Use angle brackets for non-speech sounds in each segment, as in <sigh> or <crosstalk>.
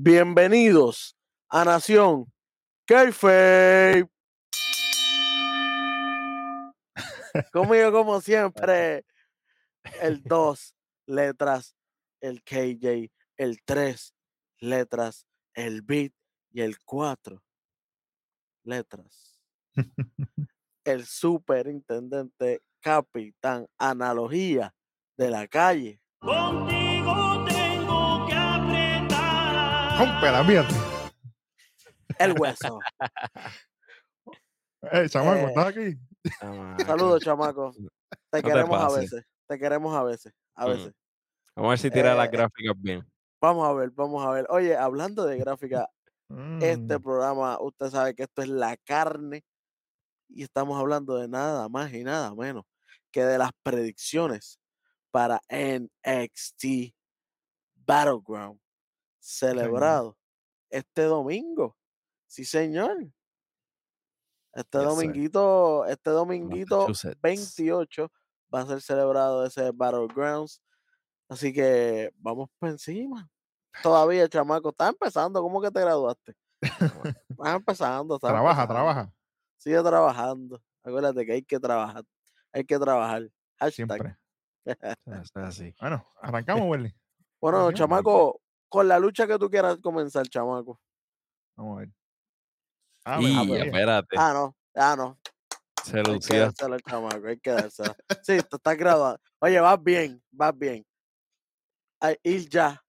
Bienvenidos a Nación Kayfabe. Conmigo, como siempre, el 2 letras, el KJ, el 3 letras, el beat y el 4 letras. El superintendente, capitán, analogía de la calle. Rómpela, fíjate. El hueso. <laughs> Ey, chamaco, Eh, ¿estás aquí? Saludos, chamaco. Te queremos a veces. Te queremos a veces. A Ujú. veces. Vamos a ver si tira las Eh, gráficas bien. Vamos a ver, vamos a ver. Oye, hablando de gráfica, este Mm, programa, usted sabe que esto es la carne y estamos hablando de nada más y nada menos que de las predicciones para NXT Battleground celebrado este domingo. Sí, señor. Este Yes, sir. dominguito, este dominguito Massachusetts. 28 va a ser celebrado ese Battlegrounds. Así que vamos por encima. Todavía, chamaco, está empezando. ¿Cómo que te graduaste? Estás empezando. <laughs> estás trabaja, empezando. trabaja. Sigue trabajando. Acuérdate que hay que trabajar. Hay que trabajar. Hashtag. Siempre. <laughs> Así. Bueno, arrancamos, <laughs> Welly. Bueno, chamaco, con la lucha que tú quieras comenzar, chamaco. Vamos a ver. Ah, y bueno, pues, espérate, Ah, no. Ah, no. se Hay que al chamaco. Hay que dársela. Sí, tú estás graduado. Oye, vas bien. Vas bien. Ay, Ilja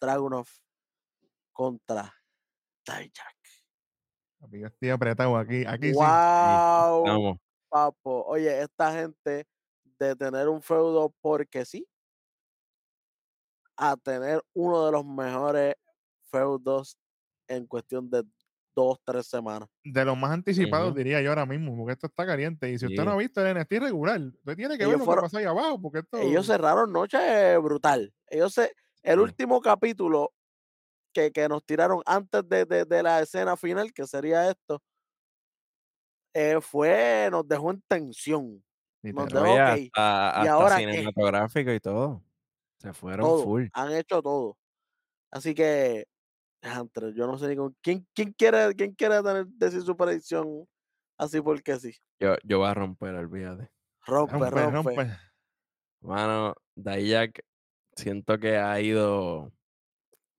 Dragunov contra Dijak. yo estoy apretado aquí. Aquí sí. ¡Wow! Vamos. papo. Oye, esta gente de tener un feudo porque sí, a tener uno de los mejores feudos en cuestión de dos, tres semanas. De los más anticipados, diría yo ahora mismo, porque esto está caliente. Y si usted Sí. no ha visto el NXT regular, usted tiene que Ellos ver lo fueron- que pasa ahí abajo, porque esto. Ellos cerraron noche brutal. Ellos se, el Sí. último capítulo que, que nos tiraron antes de, de- de la escena final, que sería esto, eh, fue, nos dejó en tensión. Nos dejó, Oye, ok, hasta, hasta ahora qué? cinematográfico y todo. Se fueron todo. full. Han hecho todo. Así que, diantre, yo no sé ni con quién, quién quiere, quién quiere tener, decir su predicción así porque sí. Yo, yo voy a romper, olvídate. Rompe, Rompe, rompe. rompe. Mano, Dayak siento que ha ido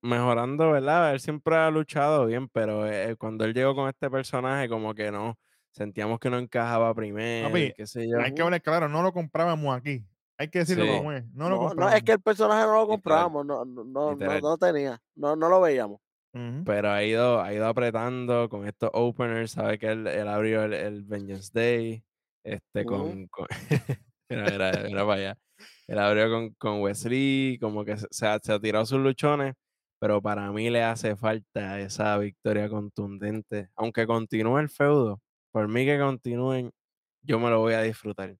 mejorando, ¿verdad? Él siempre ha luchado bien, pero eh, cuando él llegó con este personaje, como que no, sentíamos que no encajaba primero, Papi, qué sé yo. Hay que hablar claro, no lo comprábamos aquí. Hay que decirlo Sí. como es. No, lo No, no, compramos. es que el personaje no lo Literal. comprábamos, no, no, no, no, tenía, no, no lo veíamos. Pero ha ido, ha ido apretando con estos openers, sabe que él, él abrió el, el Vengeance Day, este con, con- <laughs> mira, mira, mira para allá. Él abrió con, con Wesley, como que se, se ha, se ha tirado sus luchones, pero para mí le hace falta esa victoria contundente. Aunque continúe el feudo, por mí que continúen, yo me lo voy a disfrutar.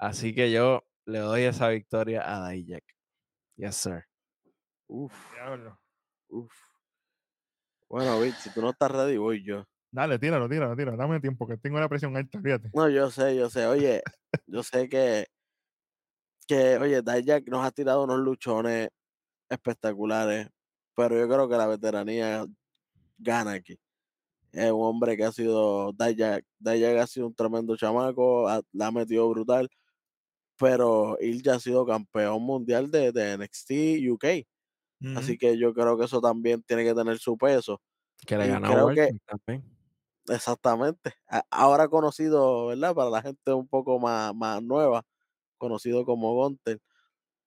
Así que yo le doy esa victoria a Dijak. Yes, sir. Uf, Diablo. uf. Bueno, Vic, si tú no estás ready, voy yo. Dale, tíralo, tíralo, tíralo. Dame tiempo, que tengo la presión alta, fíjate. No, yo sé, yo sé. Oye, yo sé que, que oye, Dijak nos ha tirado unos luchones espectaculares, pero yo creo que la veteranía gana aquí. Es un hombre que ha sido, Dijak, Dijak ha sido un tremendo chamaco, ha- la ha metido brutal, pero Ilja ha sido campeón mundial de, de NXT UK. Así que yo creo que eso también tiene que tener su peso. Que le ganó creo que- también. Exactamente. Ahora conocido, ¿verdad? Para la gente un poco más, más nueva, conocido como Gunter.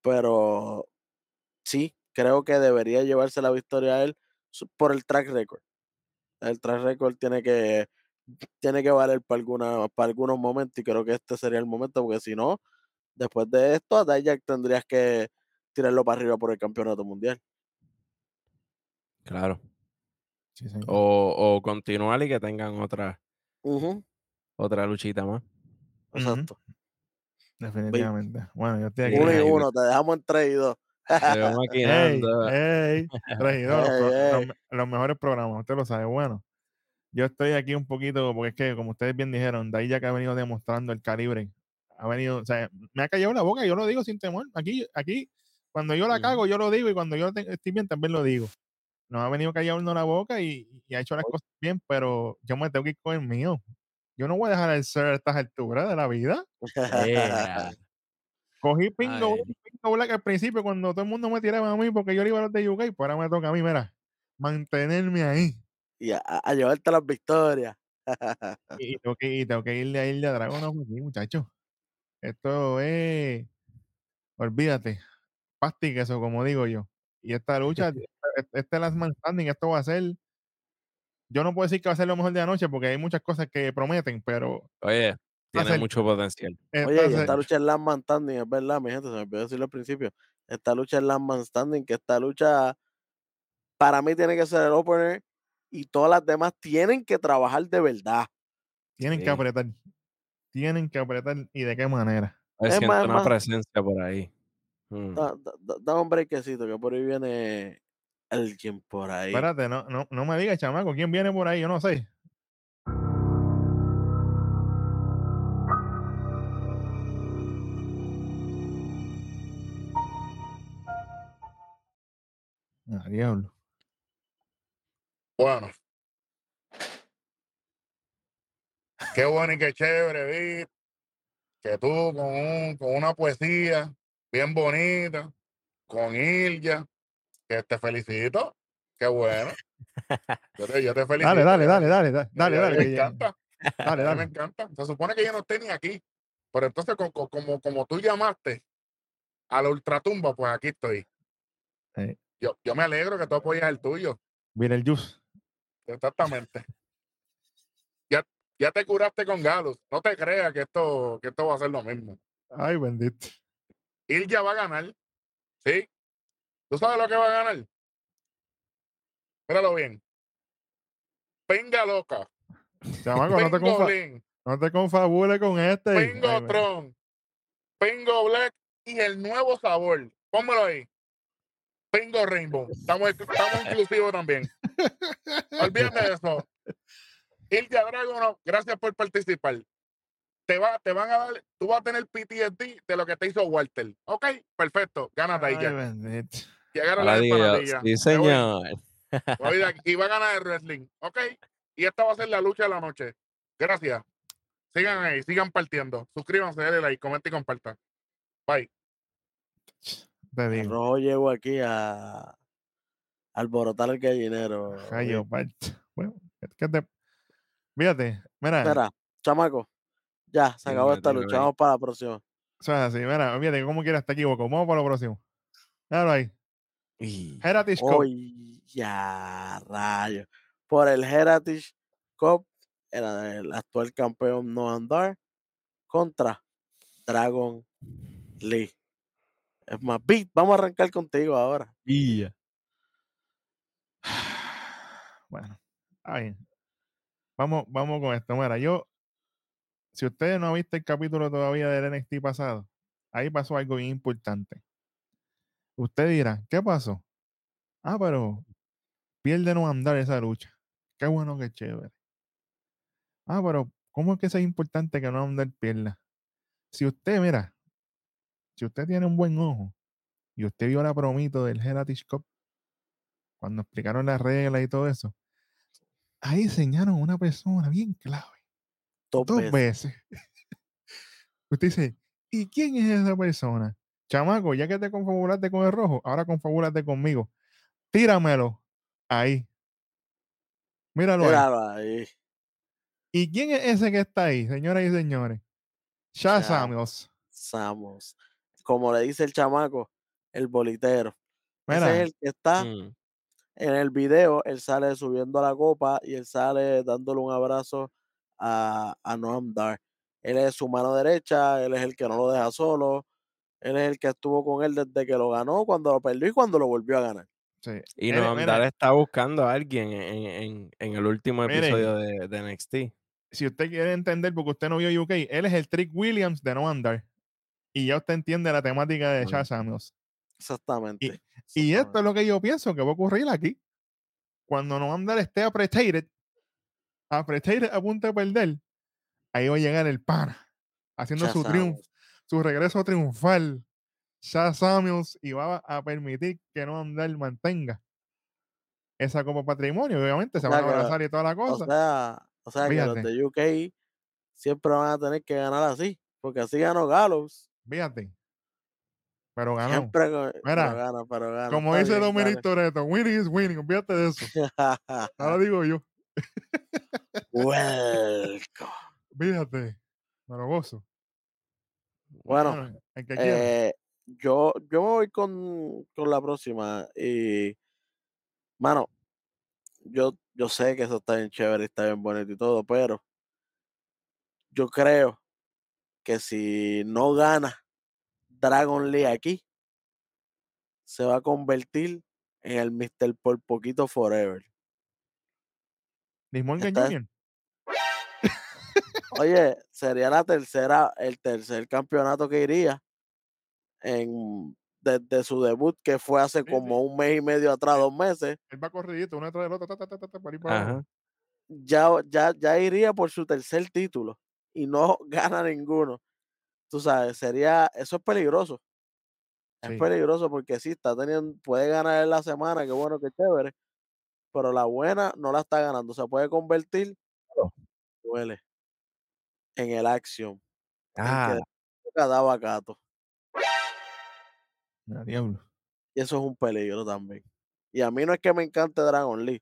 Pero sí, creo que debería llevarse la victoria a él por el track record. El track record tiene que, tiene que valer para, alguna, para algunos momentos y creo que este sería el momento, porque si no, después de esto, a Dijak tendrías que tirarlo para arriba por el campeonato mundial. Claro. Sí. O, o continuar y que tengan otra, otra luchita más. Exacto. Definitivamente. Bueno, yo estoy aquí. Uno y uno, te dejamos en tres y dos. Maquinando. ey, <laughs> regidor, los, pro- Ey, los los mejores programas, usted lo sabe. Bueno, yo estoy aquí un poquito, porque es que, como ustedes bien dijeron, de ahí ya que ha venido demostrando el calibre, ha venido, o sea, me ha callado la boca, yo lo digo sin temor. Aquí, aquí, cuando yo la cago, yo lo digo, y cuando yo estoy bien, también lo digo. nos ha venido callando la boca y, y ha hecho las cosas bien, pero yo me tengo que ir con el mío. Yo no voy a dejar el ser a estas alturas de la vida. Cogí Pingo. Pingo Black al principio cuando todo el mundo me tiraba a mí porque yo le iba a los de UK, pues ahora me toca a mí, mira, mantenerme ahí. y a, a llevarte las victorias. <laughs> Y, tengo que, y tengo que irle a irle a Dragon aquí, muchachos. Esto es, olvídate, pasti queso, como digo yo. Y esta <laughs> lucha, este, este last man standing, esto va a ser, yo no puedo decir que va a ser lo mejor de la noche porque hay muchas cosas que prometen, pero Oye, tiene ser- mucho potencial. esta Oye, esta lucha es Last Man Standing, es verdad, mi gente, se me olvidó decirlo al principio. Esta lucha es Last Man Standing, que esta lucha para mí tiene que ser el opener y todas las demás tienen que trabajar de verdad. tienen que apretar. Tienen que apretar y de qué manera. Es siento más, una más. presencia por ahí. Mm. Da, da- da- da un brequecito, que por ahí viene alguien por ahí. Espérate, no, no, no me digas, chamaco, ¿quién viene por ahí? Yo no sé. Ah, diablo. Bueno. Qué bueno y qué chévere, vi que tú con, un- con una poesía bien bonita, con Ilja, que te felicito. Qué bueno. Yo te, yo te <laughs> felicito. Dale, dale, dale, dale, dale, dale, dale. Me encanta. Dale, mí me dale. encanta. Se supone que yo no esté ni aquí. Pero entonces, co- co- como, como, tú llamaste a la ultratumba, pues aquí estoy. Eh. Yo, yo me alegro que tú apoyas el tuyo. Mira el juice. Exactamente. Ya, ya te curaste con Galus. No te creas que esto, que esto va a ser lo mismo. Ay, bendito. Ilja va a ganar. ¿Sí? ¿Tú sabes lo que va a ganar? Míralo bien. Venga loca. Chamaco, no te, confa- Blin. no te confabules con este. Ay, bendito. Tron. Pengo Black y el nuevo sabor. Pónmelo ahí. Pengo Rainbow. Estamos, estamos inclusivos también. <laughs> Olvídate de eso. Ilja Dragunov, gracias por participar. Te, va, te van a dar, tú vas a tener PTSD de lo que te hizo Walter. Ok, perfecto. Gánate ahí Ay, ya. bendito. Llegaron las empanadillas. sí, voy. señor. Voy. Y va a ganar el wrestling. Ok. Y esta va a ser la lucha de la noche. Gracias. Sigan ahí, sigan partiendo. Suscríbanse, denle like, comenten y compartan. Bye. Te El digo. rojo llegó aquí a alborotar el gallinero. Rayo. Bueno, es que te. Fíjate, mira, Mira, chamaco, ya, se acabó Dime, esta lucha. Vamos para la próxima. eso es así, mira, fíjate, como quieras te equivoco. Vamos para lo próximo. Claro ahí. Y- Heritage Cup. Ya, rayo. Por el Heritage Cup, era el actual campeón Noam Dar contra Dragon Lee. Es más, Beat, vamos a arrancar contigo ahora. y. <sighs> Bueno, está bien. Vamos, vamos con esto. Mira, yo, si ustedes no han visto el capítulo todavía del NXT pasado, ahí pasó algo bien importante. Usted dirá, ¿qué pasó? Ah, pero pierde no andar esa lucha. Qué bueno, qué chévere. Ah, pero ¿cómo es que eso es importante que no andar pierda? Si usted, mira, si usted tiene un buen ojo y usted vio la promito del Heritage Cup, cuando explicaron las reglas y todo eso, ahí enseñaron a una persona bien clave, Dos, dos veces. veces. <laughs> Usted dice, ¿y quién es esa persona? Chamaco, ya que te confabulaste con el rojo, ahora confabúlate conmigo. Tíramelo ahí. Míralo ahí. Míralo ahí. ¿Y quién es ese que está ahí, señoras y señores? Shah. Samuels. Samos. Como le dice el chamaco, el bolitero. Ese Mira, es el que está Mm. En el video. Él sale subiendo la copa y él sale dándole un abrazo a, a Noam Dar. Él es su mano derecha, él es el que no lo deja solo. Él es el que estuvo con él desde que lo ganó, cuando lo perdió y cuando lo volvió a ganar. sí. Y Mire, no mire, Andar está buscando a alguien en, en- en el último Miren. episodio de, de NXT. si usted quiere entender, porque usted no vio UK, él es el Trick Williams de No Andar. Y ya usted entiende la temática de Mm. Samuels. Exactamente. Y esto exactamente. es lo que yo pienso que va a ocurrir aquí. Cuando No Andar esté apretated, apretated a punto de perder, ahí va a llegar el pana, haciendo su triunfo, su regreso triunfal. Shah Samuels y va a permitir que No Andar mantenga esa como patrimonio. y Obviamente se O van a que- abrazar y toda la O cosa. sea, o sea que los de UK siempre van a tener que ganar así, porque así ganó Gallows. Fíjate. Pero ganó. Siempre Mira, pero gana, pero gana. Como Está dice Dominic Toretto, winning is winning. Olvídate de eso. Ahora digo yo. <laughs> Welcome. Fíjate. Me lo gozo. Bueno, el que quiera. Eh, yo, yo me voy con, con la próxima y, mano, yo, yo sé que eso está bien chévere y está bien bonito y todo, pero yo creo que si no gana Dragon Lee aquí, se va a convertir en el Mr. Por Poquito Forever. Está- Jr. Oye, sería la tercera, el tercer campeonato que iría en desde su debut, que fue hace Sí, como un mes y medio atrás, dos meses. Él va corridito, uno detrás del otro, ta, ta, ta, para Ajá. abajo. ya, ya, ya iría por su tercer título y no <laughs> gana ninguno. Tú sabes, sería, eso es peligroso. Es Sí. peligroso porque sí, está teniendo, puede ganar en la semana, qué bueno, qué chévere, pero la buena no la está ganando. Se puede convertir, duele, en el Action, Ah, que cada vacato. Mira, diablo. Y eso es un peligro también. Y a mí no es que me encante Dragon Lee.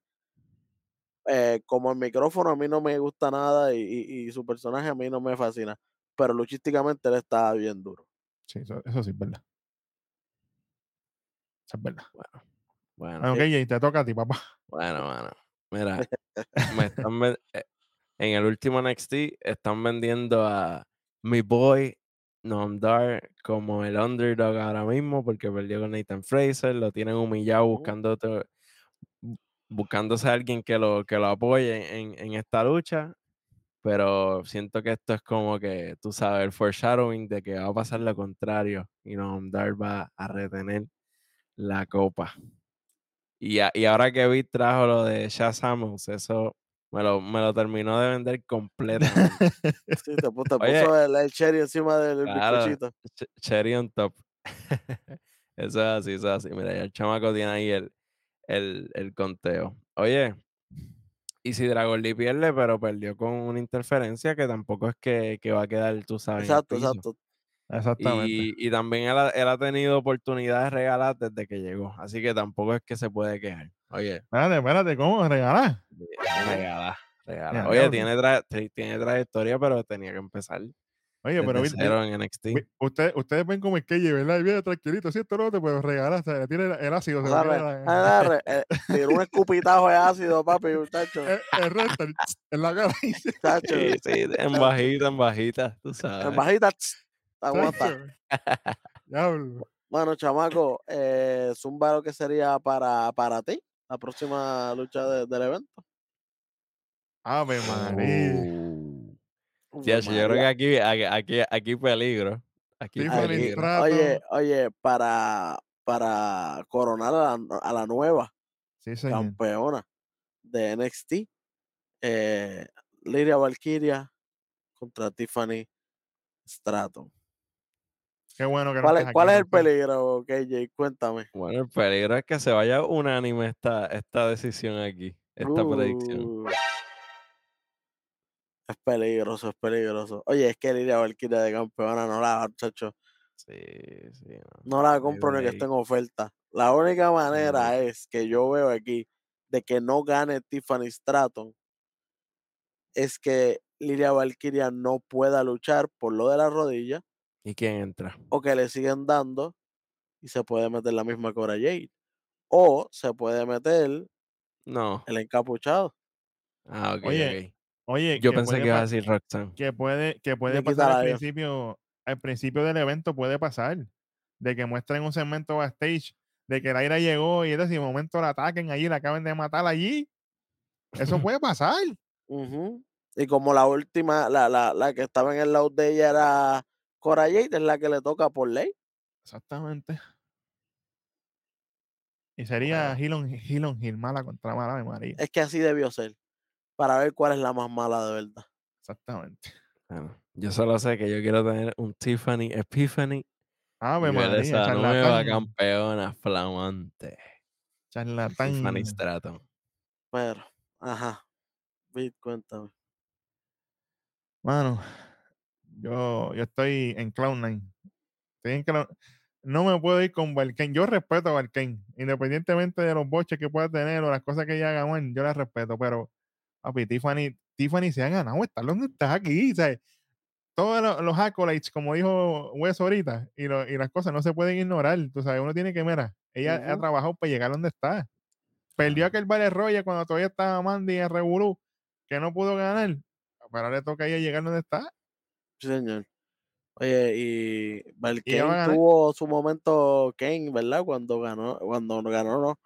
Eh, como el micrófono a mí no me gusta nada y, y- y su personaje a mí no me fascina. Pero luchísticamente él está bien duro. Sí, eso, eso sí es verdad. Eso es verdad. bueno, Bueno, KJ, te toca a ti, papá. bueno, bueno. Mira, <laughs> me están eh, en el último NXT están vendiendo a mi boy Nomdar como el underdog ahora mismo porque perdió con Nathan Fraser, lo tienen humillado Ujú. buscando otro- bu- buscándose a alguien que lo, que lo apoye en, en esta lucha. Pero siento que esto es como que, tú sabes, el foreshadowing de que va a pasar lo contrario y Nomdar va a retener la copa. Y, a- y ahora que vi trajo lo de Shaz Samuels, eso me lo, me lo terminó de vender completamente. <laughs> Sí, te, pu- te Oye. puso el, el cherry encima del Claro. bizcochito. Ch- Cherry on top. <laughs> eso es así, eso es así. Mira, el chamaco tiene ahí el, el, el conteo. Oye, y si Dragon Lee pierde, pero perdió con una interferencia que tampoco es que, que va a quedar, tú sabes. Exacto, exacto. Exactamente. Y, y también él ha, él ha tenido oportunidades regaladas desde que llegó. Así que tampoco es que se puede quejar. Oye, Espérate, espérate, ¿cómo? ¿Regalar? regalada. Ya, Oye, tiene, tra- tiene trayectoria, pero tenía que empezar Oye, pero desde vi- cero en NXT. vi- usted- ustedes ven como el KJ, ¿verdad? Y viene tranquilito, si esto no te puedo regalar, o sea, le tiene el, ácido. Se la- agarre, <laughs> eh, un escupitajo de ácido, papi, muchacho. el, el recto, en la cara. <laughs> Muchacho, Sí, sí, en bajita, en bajita, tú sabes. en bajita, tss, aguanta. Diablo. Bueno, chamaco, eh, Zumba lo que sería para, para ti, la próxima lucha de- del evento. Ave María. Uh. Yo creo que aquí, aquí, aquí, aquí peligro. Aquí. Oye, oye, para, para coronar a la, a la nueva Sí, campeona de NXT, eh, Liria Valkyria contra Tiffany Stratton. Qué bueno que ¿Cuál es, aquí, cuál es el peligro, KJ? Cuéntame. Bueno, el peligro es que se vaya unánime esta, esta decisión aquí, esta predicción. Es peligroso, es peligroso. Oye, es que Liria Valkyria de campeona no la, muchacho, Sí, sí. no la hay compro ni que esté en oferta. La única manera es que yo veo aquí de que no gane Tiffany Stratton es que Liria Valkyria no pueda luchar por lo de la rodilla ¿Y quién entra? o que le siguen dando y se puede meter la misma Cora Jade. O se puede meter No. el encapuchado. Ah, ok, Oye, ok. Oye, Yo que pensé puede que ibas a decir Roxanne. que puede, que puede pasar al principio, al principio del evento puede pasar, de que muestren un segmento backstage, de que Laira llegó y de ese momento la ataquen allí, la acaben de matar allí. Eso <laughs> puede pasar. Y como la última, la, la, la que estaba en el lado de ella era Cora Jade, es la que le toca por ley. Exactamente. Y sería Hill on Hill, on Hill, mala contra mala de María. Es que así debió ser. Para ver cuál es la más mala de verdad. Exactamente. Bueno, yo solo sé que yo quiero tener un Tiffany Epiphany y ver María, esa nueva campeona flamante. Charlatán. Tiffany Stratton. Pero, ajá. Bit, cuéntame. Mano, yo, yo estoy en Cloud9. Estoy en Cloud- No me puedo ir con Valken. Yo respeto a Valken, independientemente de los boches que pueda tener o las cosas que ella haga, bueno, yo las respeto, pero, papi, Tiffany, Tiffany se ha ganado donde estás aquí, ¿sabes? Todos lo- los accolades, como dijo Wes ahorita, y, lo- y las cosas no se pueden ignorar, tú sabes, uno tiene que, mira, ella ha trabajado para llegar donde está. Perdió aquel Battle Royale cuando todavía estaba Mandy en Revolú, que no pudo ganar, pero ahora le toca a ella llegar donde está. Sí, señor. Oye, y ella va a Valkane ganar. tuvo su momento Kane, ¿verdad? Cuando ganó, cuando ganó, no.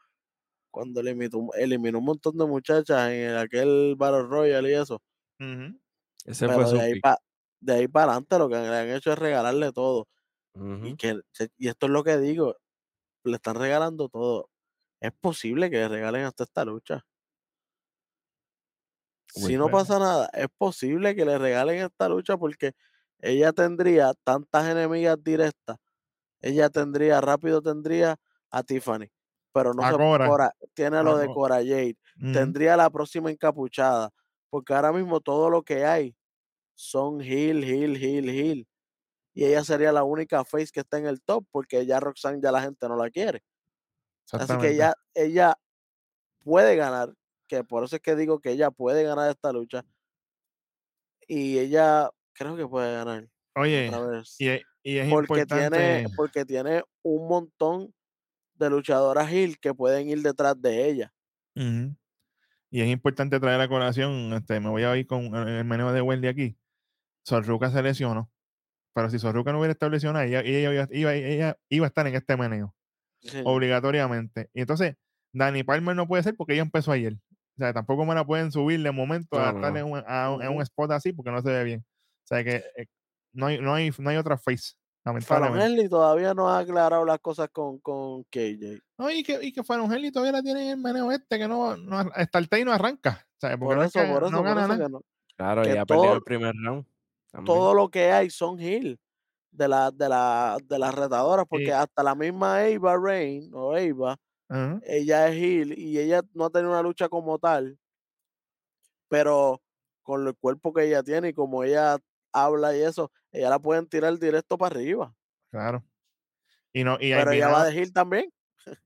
Cuando eliminó, eliminó un montón de muchachas en el- aquel Battle Royale y eso. Ujú. Ese fue Pero su de ahí para de ahí para adelante lo que le han hecho es regalarle todo. Y que y esto es lo que digo, le están regalando todo. Es posible que le regalen hasta esta lucha. Si no Bueno. pasa nada, es posible que le regalen esta lucha porque ella tendría tantas enemigas directas. Ella tendría, rápido tendría a Tiffany, pero no se Cora. Cora, tiene lo A de Co- Cora Jade, tendría la próxima encapuchada, porque ahora mismo todo lo que hay son heel, heel, heel, heel. Y ella sería la única face que está en el top, porque ya Roxanne ya la gente no la quiere. Así que ella, ella puede ganar, que por eso es que digo que ella puede ganar esta lucha. Y ella creo que puede ganar. Oye, y, es- y es porque tiene, porque tiene un montón de luchadoras heel que pueden ir detrás de ella. Y es importante traer a colación, este, me voy a ir con el el meneo de Wendy aquí. Sorruca se lesionó, pero si Sorruca no hubiera estado lesionada, ella, ella iba, iba- ella iba a estar en este meneo, Sí, obligatoriamente. Y entonces, Dani Palmer no puede ser porque ella empezó ayer. O sea, tampoco me la pueden subir de momento a estar no. en un, a un- en un Ujú. spot así porque no se ve bien. O sea que eh, no, hay, no, hay, no hay otra face, Lamentablemente. Henley todavía no ha aclarado las cosas con, con KJ. No, y que, y que Fallon Henley todavía la tiene en el meneo este, que no, no Startey no arranca. Por no, eso, es que por eso, no por gana eso nada. que no. Claro, que ya perdió todo- el primer round. también. todo lo que hay son heel de, la, de, la, de las retadoras, porque hasta la misma Ava Rain o Ava, ella es heel y ella no ha tenido una lucha como tal, pero con el cuerpo que ella tiene y como ella habla y eso, ella la pueden tirar directo para arriba. Claro. Y no, y Pero ella va Now- de heel también.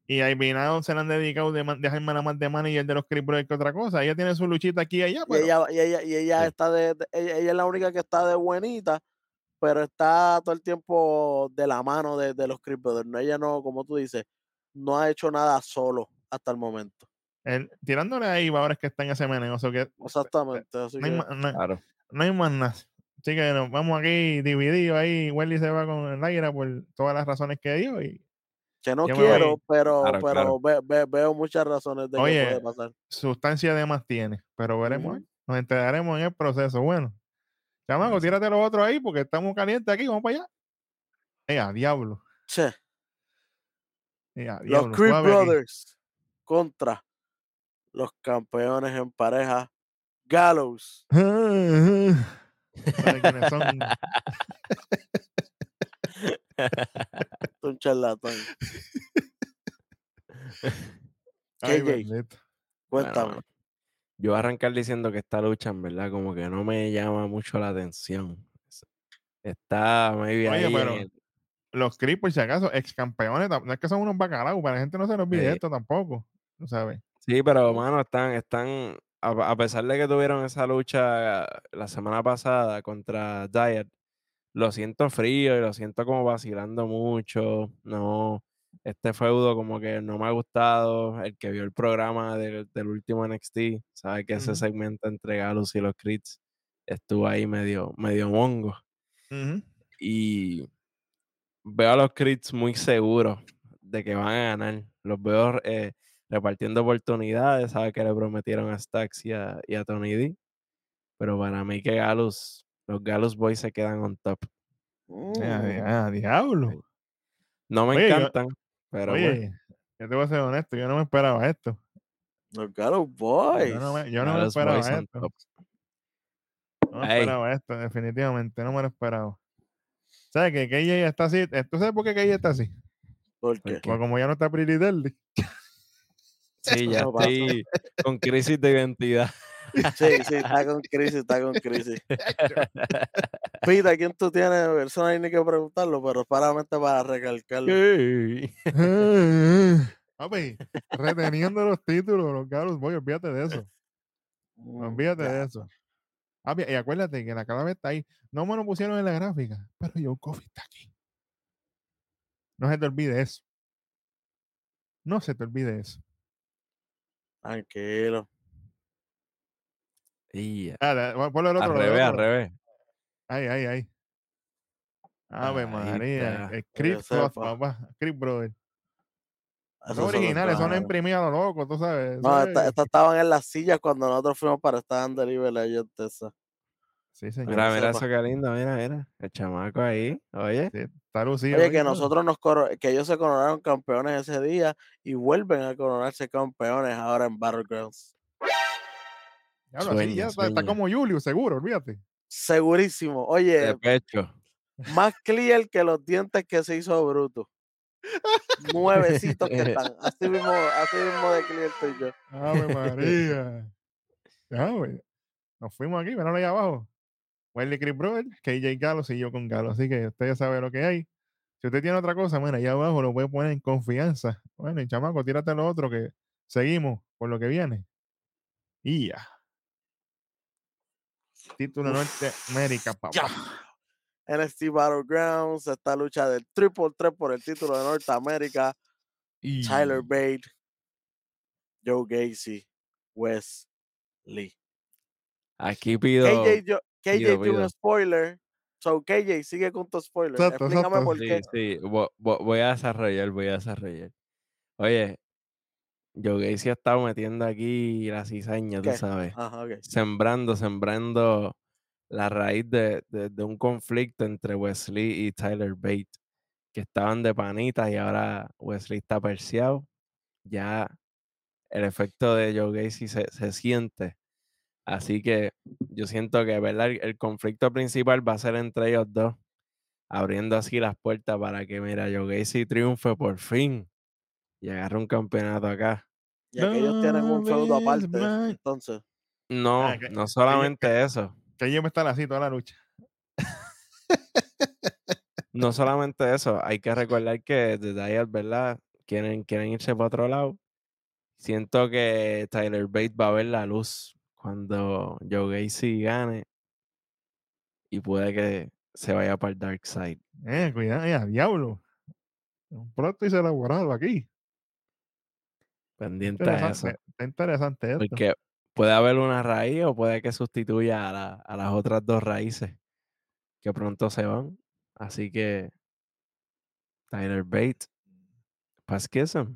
y a Ivy Now se le han dedicado de dejarme nada más de manager de los Creep Brothers que otra cosa. Ella tiene su luchita aquí y allá, Y pero ella, y ella, y ella Sí. está de, de- ella, ella es la única que está de buenita, pero está todo el tiempo de la mano de, de los Creep Brothers. No, ella no, como tú dices, no ha hecho nada solo hasta el momento. él- tirándole a Ivy ahora es que está en ese meneo. o sea que Exactamente. Así no, hay que, más, no- Claro. no hay más nada. Así que nos vamos aquí divididos ahí. Welly se va con el aire por todas las razones que dio. Y que no quiero, pero, Claro, pero claro. ve- ve- veo muchas razones de que Oye, puede pasar. sustancia de más tiene. Pero veremos. ¿eh? Nos enteraremos en el proceso. Bueno, chamaco, tírate los otros ahí porque estamos calientes aquí. Vamos para allá. Eh, a diablo. Che, Eh, los Creed aquí. Brothers contra los campeones en pareja Gallows. <laughs> Quiénes son. Un charlatán. <laughs> Ay, KJ. Cuéntame. Bueno, yo voy a arrancar diciendo que esta lucha, en verdad, como que no me llama mucho la atención. Está maybe Oye, ahí pero- el- Los Creep, por si acaso, ex campeones, no es que son unos bacalaos, para la gente no se nos olvide Sí. esto tampoco. ¿Tú sabes? Sí, pero mano, están, están, a, a pesar de que tuvieron esa lucha la semana pasada contra Diet, lo siento frío y lo siento como vacilando mucho. No, este feudo como que no me ha gustado. El que vio el programa del, del último NXT, sabe que ese segmento entre Galus y los Crits estuvo ahí medio, medio mongo. Y veo a los Crits muy seguros de que van a ganar. Los veo eh, repartiendo oportunidades. Sabe que le prometieron a Stax y a, y a Tony D. Pero para mí que Galus, los Galus Boys se quedan on top. Eh, Mm, a diablo. No me Oye, yo- encantan, pero bueno, yo te voy a ser honesto, yo no me esperaba esto. los Gallows Yo Boys. no me, yo no me Galus esperaba Boys esto. No me Ey. esperaba esto, definitivamente, no me lo esperaba. ¿Sabes que KJ está así? ¿Tú sabes por qué KJ está así? ¿Por qué? Porque como ya no está Pretty Deadly. <laughs> Sí, <laughs> ya pasó. estoy con crisis de identidad. <laughs> Sí, sí, está con crisis, está con crisis. <laughs> Pita, ¿quién tú tienes? Eso no hay ni que preguntarlo, pero solamente para recalcarlo. Papi, reteniendo los títulos, los Gallows Boys, olvídate de eso. Mm, Olvídate de eso. Papi, y acuérdate que la clave está ahí. No me lo pusieron en la gráfica, pero Joe Coffee está aquí. No se te olvide eso. No se te olvide eso. Tranquilo. Ponlo el Al otro. el revés, al revés. Ahí, ahí, ahí. Ave María. que sepa. papá. Crip Brother. Esos Son originales, son imprimidos loco, tú sabes. No, es- esta- estas estaban en las sillas cuando nosotros fuimos para estar en Delivery Legend Texas. Sí, señor. Mira, mira eso qué lindo, mira, mira. El chamaco ahí, oye. Sí, está lucido. Oye, que nosotros nos coro- que ellos se coronaron campeones ese día y vuelven a coronarse campeones ahora en Battlegrounds. Diablo, así ya está, como Julius, seguro, olvídate. Segurísimo. De Oye, pecho. más clear que los dientes que se hizo Bruto. Nuevecitos que <laughs> están. Así mismo, así mismo de clear estoy yo. Ave <laughs> María. Ya, güey. Nos fuimos aquí, míralo ahí abajo. Wiley Chris Brother, KJ Galo y yo con Galo. Así que usted ya sabe lo que hay. Si usted tiene otra cosa, mira, ahí abajo lo puede poner en confianza. Bueno, y chamaco, tírate lo otro que seguimos por lo que viene. Y ya. Título Norteamérica, papá. Ya. NXT Battlegrounds, esta lucha del Triple 3 por el título de Norteamérica. Tyler Y- Bate, Joe Gacy, Wes Lee. Aquí pido. KJ, yo- KJ dio un spoiler. So, KJ, sigue con tu spoiler. Exacto, Explícame exacto. por Sí, qué. sí, vo- voy a desarrollar, voy a desarrollar. Oye, Joe Gacy ha estado metiendo aquí la cizaña, tú sabes. Ajá. Sembrando, sembrando la raíz de, de- de un conflicto entre Wesley y Tyler Bate, que estaban de panitas y ahora Wesley está perseado. Ya el efecto de Joe Gacy se, se siente. Así que yo siento que ¿verdad? El, el conflicto principal va a ser entre ellos dos, abriendo así las puertas para que, mira, Joe Gacy triunfe por fin y agarre un campeonato acá. Ya que ellos tienen un feudo aparte, entonces. No, Ah, que- no que- solamente eso. Que yo me estar así toda la lucha. No <laughs> solamente eso, hay que recordar que desde ahí, ¿verdad? Quieren, quieren irse para otro lado. Siento que Tyler Bate va a ver la luz cuando Joe Gacy gane y puede que se vaya para el Dark Side. Eh, cuidado, eh, a diablo. Un pronto y se elaborado aquí. Pendiente a eso. Interesante, está interesante esto. Porque puede haber una raíz o puede que sustituya a, la- a las otras dos raíces que pronto se van. Así que Tyler Bate, Pasquism.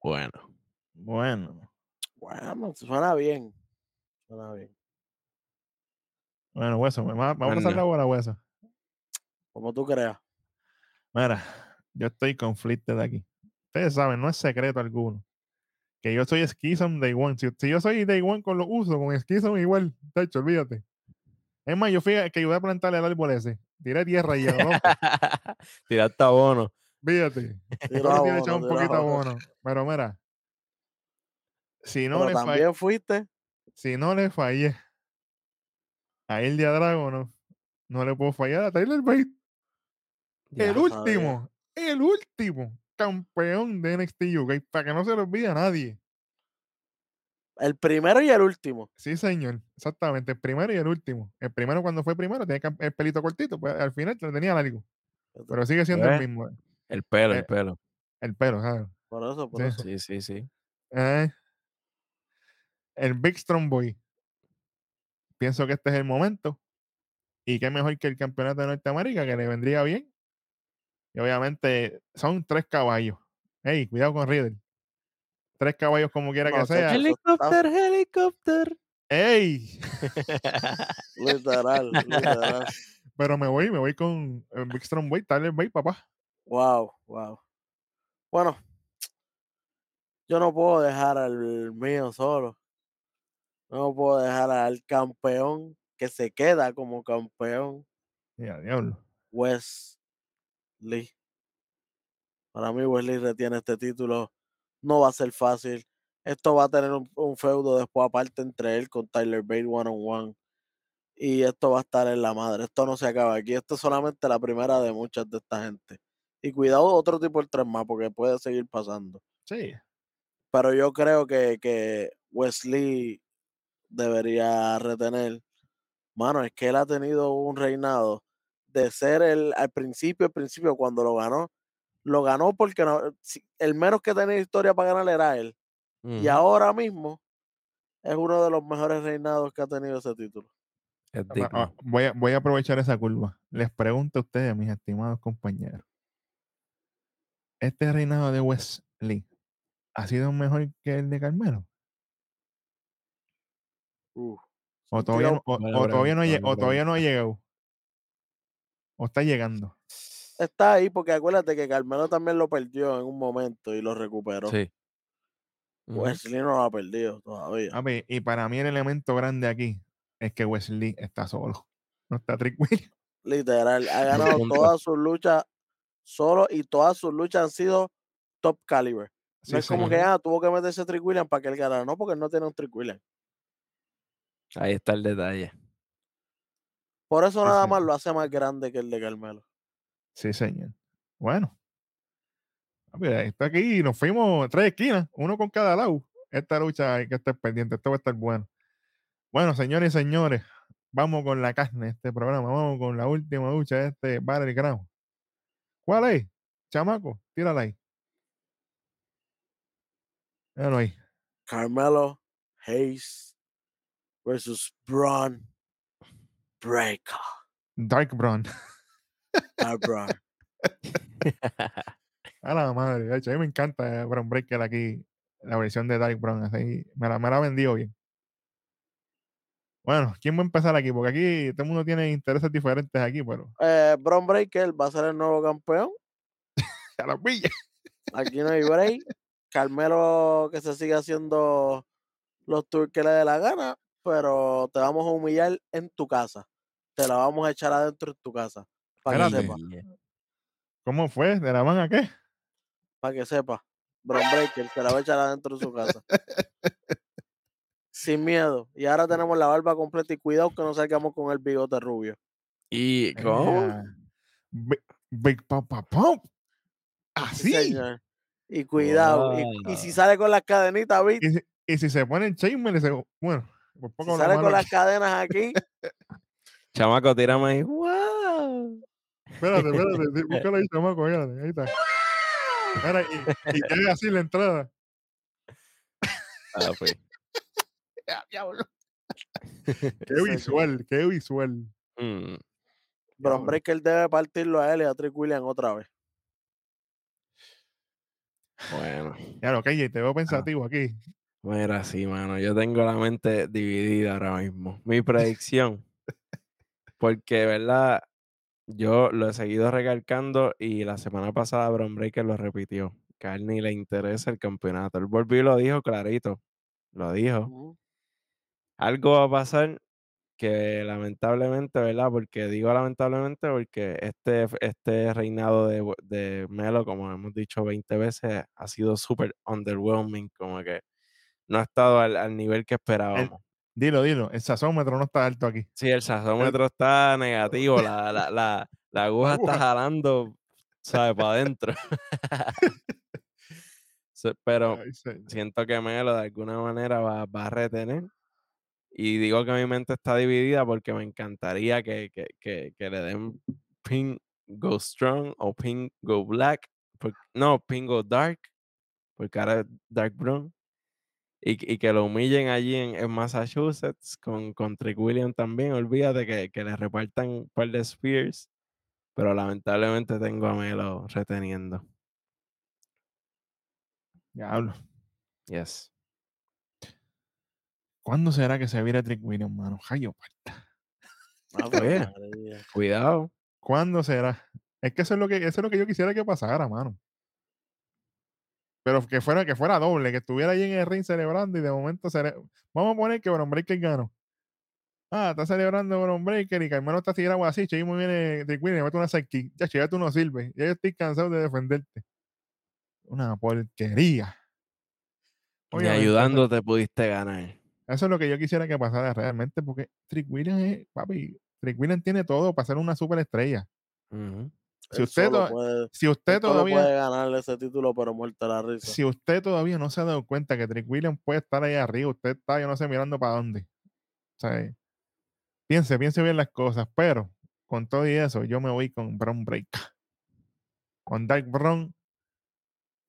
Bueno. Bueno, Bueno, suena bien. Suena bien. bueno, hueso. Vamos a, pasar la bola, hueso. Como tú creas. Mira, yo estoy conflicted aquí. Ustedes saben, no es secreto alguno. Que yo soy Schism Day One. Si, si yo soy Day One con los usos, con Schism igual, de hecho, olvídate. Es más, yo fui a, que ayudé a plantar el árbol ese. Tiré tierra y hielo, loco. <laughs> Tiraste abono. Fíjate. Tira abono, un poquito abono. Pero mira, si no, Pero le fallé, también fuiste. si no le fallé a Ildia Dragonov, no le puedo fallar a Tyler Bate. Ya. el sabía. último, el último campeón de NXT UK, para que no se lo olvide a nadie. El primero y el último. Sí, señor, exactamente, el primero y el último. El primero cuando fue primero tenía el pelito cortito, pues al final lo tenía largo, pero sigue siendo el ¿Ves? mismo, El pelo, Eh, el pelo. el pelo, ¿sabes? Por eso, por Sí. eso. Sí, sí, sí. Eh, el Big Strong Boy. Pienso que este es el momento. Y qué mejor que el campeonato de Norteamérica, que le vendría bien. Y obviamente son tres caballos. Ey, cuidado con Riddle. Tres caballos como quiera No, que sea. Helicóptero, helicóptero. ¡Ey! <laughs> Literal, literal. <laughs> Pero me voy, me voy con el Big Strong Boy, Tyler Bate, papá. Wow, wow. Bueno, yo no puedo dejar al mío solo. No puedo dejar al campeón que se queda como campeón, Ya, diablo. Wes Lee. Para mí, Wesley retiene este título no va a ser fácil. Esto va a tener un, un feudo después aparte entre él con Tyler Bate one on one. Y esto va a estar en la madre. Esto no se acaba aquí. Esto es solamente la primera de muchas de esta gente. Y cuidado otro tipo de tres más porque puede seguir pasando. Sí. Pero yo creo que, que Wesley debería retener. Mano, es que él ha tenido un reinado de ser el al principio, al principio, cuando lo ganó, lo ganó porque no, el menos que tenía historia para ganar era él. Y ahora mismo es uno de los mejores reinados que ha tenido ese título. es digno. ah, Voy a, voy a aprovechar esa curva. Les pregunto a ustedes, mis estimados compañeros. ¿Este reinado de Wesley ha sido mejor que el de Carmelo? ¿O todavía, o- o todavía no, o todavía no ha llegado? ¿O está llegando? Está ahí porque acuérdate que Carmelo también lo perdió en un momento y lo recuperó. Sí. Wesley no lo ha perdido todavía. A ver, y para mí el elemento grande aquí es que Wesley está solo. No está Trick Williams. <laughs> Literal, ha ganado todas sus luchas solo y todas sus luchas han sido top caliber. Sí, No es como señor. que ah, tuvo que meterse Trick Williams para que él ganara. No, porque él no tiene un Trick Williams. Ahí está el detalle. Por eso Sí, nada más lo hace más grande que el de Carmelo. Sí, señor. Bueno. Ah, mira, está aquí y nos fuimos tres esquinas, uno con cada lado. Esta lucha hay que estar pendiente, esto va a estar bueno. Bueno, señores y señores, vamos con la carne de este programa, vamos con la última lucha de este Battleground. ¿Cuál es? Chamaco, tírala ahí. Míralo ahí. Carmelo Hayes versus Braun Breaker. Dark Brown. Ah, Braun. <laughs> A la madre, de hecho, a mí me encanta Brown Breaker aquí, la versión de Dark Brown, así, me la, me la vendió bien. Bueno, ¿quién va a empezar aquí? Porque aquí todo el mundo tiene intereses diferentes aquí, pero Eh, Braun Breaker va a ser el nuevo campeón. <laughs> a la pilla. Aquí no hay break. Carmelo que se sigue haciendo los tours que le dé la gana, pero te vamos a humillar en tu casa. Te la vamos a echar adentro en tu casa. Para que sepa, ¿Cómo fue? ¿De la van a qué? para que sepa. Braun Breaker se la va a echar adentro de su casa. <laughs> Sin miedo. Y ahora tenemos la barba completa y cuidado que no salgamos con el bigote rubio. ¿Y cómo? Big, Big Papa Pump. Sí, Así. señor. Y cuidado. Y, y si sale con las cadenitas, ¿viste? Y, si- y si se pone en Chainmail, bueno, por poco sale con las <laughs> cadenas aquí, Chamaco, tírame ahí. ¡Wow! Espérate, espérate, <laughs> búscalo ahí, chamaco, espérate, ahí está. Mira, y, y que haga así la entrada. Ah, pues. <laughs> Qué señor. visual, qué visual. Mm, Braun Breaker debe partirlo a él y a Trick William otra vez. bueno. Ya lo que te veo pensativo aquí. Mira, sí, mano. Yo tengo la mente dividida ahora mismo. Mi predicción. Porque, ¿verdad? Yo lo he seguido recalcando y la semana pasada Bron Breaker lo repitió. Que a él ni le interesa el campeonato. Él volvió y lo dijo clarito. Lo dijo. Algo va a pasar que lamentablemente, ¿verdad? Porque digo lamentablemente porque este, este reinado de, de Melo, como hemos dicho 20 veces, ha sido súper underwhelming. Como que no ha estado al, al nivel que esperábamos. Dilo, dilo, el sazómetro no está alto aquí. Sí, el sazómetro está <laughs> negativo, la, la, la, la aguja está jalando, ¿sabes? Para adentro. <laughs> Pero Ay, siento que Melo de alguna manera va, va a retener. Y digo que mi mente está dividida porque me encantaría que, que, que, que le den Pink Go Strong o Pink Go Black. no, Pink Go Dark, porque ahora es Dark Brown. Y, que- y que lo humillen allí en, en Massachusetts con, con Trick William también. Olvídate que, que le repartan un par de Spears. Pero lamentablemente tengo a Melo reteniendo. Diablo. Yes. ¿Cuándo será que se vira Trick Williams, mano? Jayo, parta. Ave Oye. María. Cuidado. ¿Cuándo será? Es que eso es lo que, eso es lo que yo quisiera que pasara, mano. Pero que fuera, que fuera doble, que estuviera ahí en el ring celebrando y de momento cele- Vamos a poner que Bron Breaker ganó. Ah, está celebrando Bron Breaker y Carmelo está tirado así, che, y muy viene Trick Williams, mete una sidekick. Ya, che, ya tú no sirves. Ya yo estoy cansado de defenderte. Una porquería. Eso- ayudándote pudiste ganar. Eso es lo que yo quisiera que pasara realmente, porque Trick Williams es, papi, Trick Williams tiene todo para ser una superestrella. Ujú. Si usted, solo to- puede, si usted todavía, puede ganarle ese título, pero muerto la risa. si usted todavía no se ha dado cuenta que Trick Williams puede estar ahí arriba, usted está, yo no sé, mirando para dónde. O sea, piense, piense bien las cosas, pero con todo y eso, yo me voy con Brown Break. Con Dark Brown,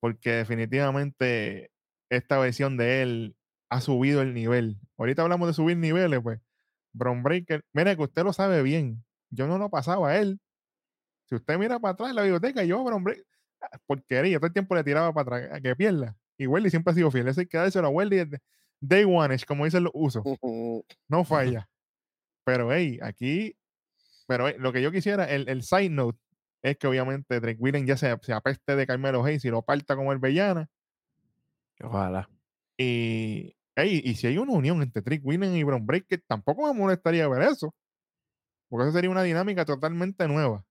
porque definitivamente esta versión de él ha subido el nivel. Ahorita hablamos de subir niveles, pues. Brown Breaker, mira que usted lo sabe bien. Yo no lo pasaba a él. Si usted mira para atrás en la biblioteca, yo Brown Breaker, ah, porquería, todo el tiempo le tiraba para atrás a que pierda. Y Welly siempre ha sido fiel. Ese que a Welly desde day one, como dicen los usos. <laughs> No falla. Pero, hey, aquí, pero hey, lo que yo quisiera, el, el side note, es que obviamente Drake Williams ya se, se apeste de Carmelo Hayes y lo parta como el Bellana. Ojalá. Y, hey, y si hay una unión entre Drake Williams y Brown Breaker, tampoco me molestaría ver eso. Porque eso sería una dinámica totalmente nueva.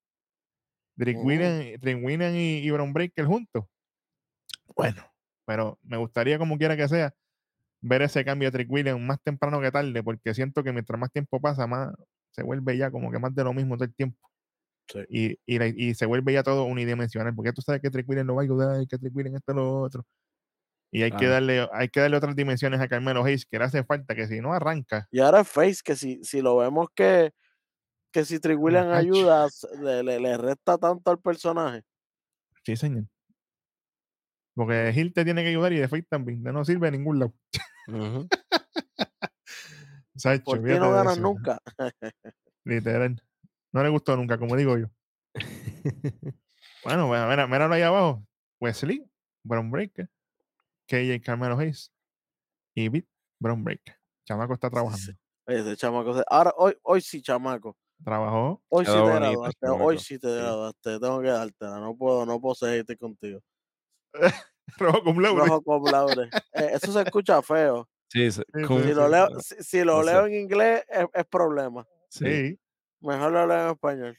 Drake. Williams, Drake Williams y, y Brown Breaker juntos. Bueno, pero me gustaría, como quiera que sea, ver ese cambio de Trick Williams más temprano que tarde, porque siento que mientras más tiempo pasa, más se vuelve ya como que más de lo mismo todo el tiempo. Sí. Y, y, la- y se vuelve ya todo unidimensional, porque tú sabes que Trick Williams lo va a ayudar, que Trick Williams esto, lo otro. Y hay, que Claro. darle, hay que darle otras dimensiones a Carmelo Hayes, que le hace falta, que si no arranca, Y ahora Face, que si, si lo vemos que, que si Muchacho. ayuda, le, le, le resta tanto al personaje. sí, señor. Porque Hill te tiene que ayudar y de Face también, no sirve a ningún lado. Ujú. <laughs> Sacho, Por ti olvídate no ganas nunca. Literal. No le gustó nunca, como digo yo. <laughs> Bueno, mira, mira, míralo ahí abajo. Wesley, Brown Breaker, KJ Carmelo Hayes y Beat Brown Breaker. Chamaco está trabajando. sí. Ese chamaco. Ahora, hoy, hoy sí, chamaco. Trabajó. Hoy sí te graduaste. Hoy sí te graduaste. Tengo que dártela. No puedo, no puedo seguirte contigo. Rojo cum laude. <laughs> Rojo con. Eh, eso se escucha feo. Sí, Si lo leo, si, si lo leo en inglés, es, es problema. sí. Sí. Mejor lo leo en español.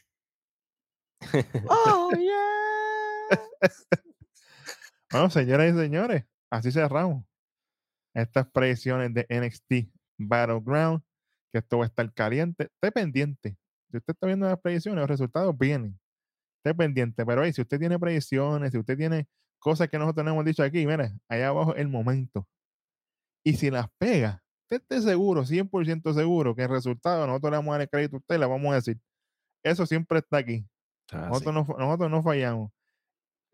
<laughs> Oh, yeah. <laughs> Bueno, señoras y señores, así cerramos estas predicciones de NXT Battleground, que esto va a estar caliente. Esté pendiente. Si usted está viendo las predicciones, los resultados vienen. Esté pendiente. Pero hey, si usted tiene predicciones, si usted tiene cosas que nosotros no hemos dicho aquí, mire, allá abajo el momento. Y si las pega, usted esté seguro, 100% seguro que el resultado nosotros le vamos a dar el crédito a usted, le vamos a decir. Eso siempre está aquí. Ah, sí. Nosotros, no, nosotros no fallamos.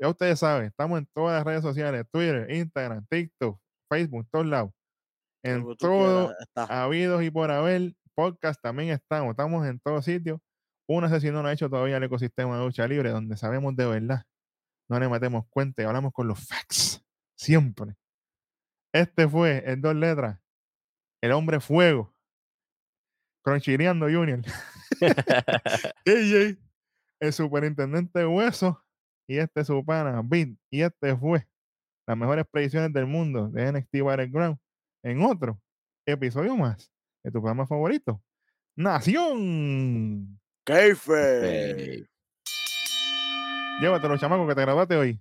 Ya ustedes saben, estamos en todas las redes sociales, Twitter, Instagram, TikTok, Facebook, todos lados. En todo, habidos y por haber, podcast también estamos, estamos en todos sitios. Una sesión no lo ha hecho todavía el ecosistema de lucha libre, donde sabemos de verdad, no le metemos cuenta y hablamos con los facts, siempre. Este fue, en dos letras, el hombre fuego, Cronchireando Junior. <laughs> AJ, el superintendente de hueso, y este es su pana, Beat, y este fue las mejores predicciones del mundo de NXT Battleground en otro episodio más de tu programa favorito, Nación. Kayfabe. Eh, Llévatelo, chamaco, que te graduaste hoy.